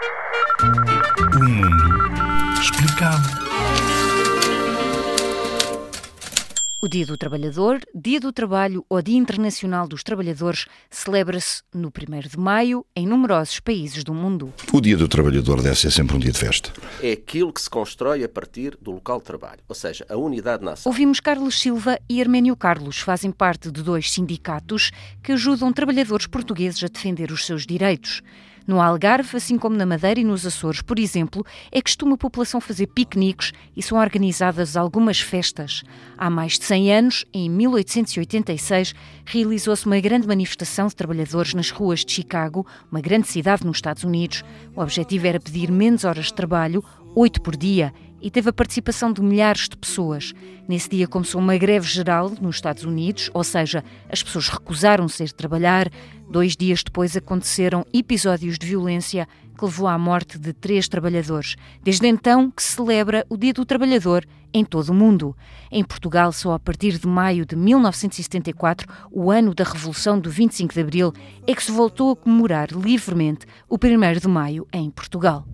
O mundo explicado. O Dia do Trabalhador, Dia do Trabalho ou Dia Internacional dos Trabalhadores celebra-se no 1 de maio em numerosos países do mundo. O Dia do Trabalhador deve ser sempre um dia de festa. É aquilo que se constrói a partir do local de trabalho, ou seja, a unidade nacional. Ouvimos Carlos Silva e Arménio Carlos, fazem parte de dois sindicatos que ajudam trabalhadores portugueses a defender os seus direitos. No Algarve, assim como na Madeira e nos Açores, por exemplo, é costume a população fazer piqueniques e são organizadas algumas festas. Há mais de 100 anos, em 1886, realizou-se uma grande manifestação de trabalhadores nas ruas de Chicago, uma grande cidade nos Estados Unidos. O objetivo era pedir menos horas de trabalho, oito por dia, e teve a participação de milhares de pessoas. Nesse dia começou uma greve geral nos Estados Unidos, ou seja, as pessoas recusaram-se a trabalhar. Dois dias depois aconteceram episódios de violência que levou à morte de três trabalhadores. Desde então que se celebra o Dia do Trabalhador em todo o mundo. Em Portugal, só a partir de maio de 1974, o ano da Revolução do 25 de Abril, é que se voltou a comemorar livremente o 1 de maio em Portugal.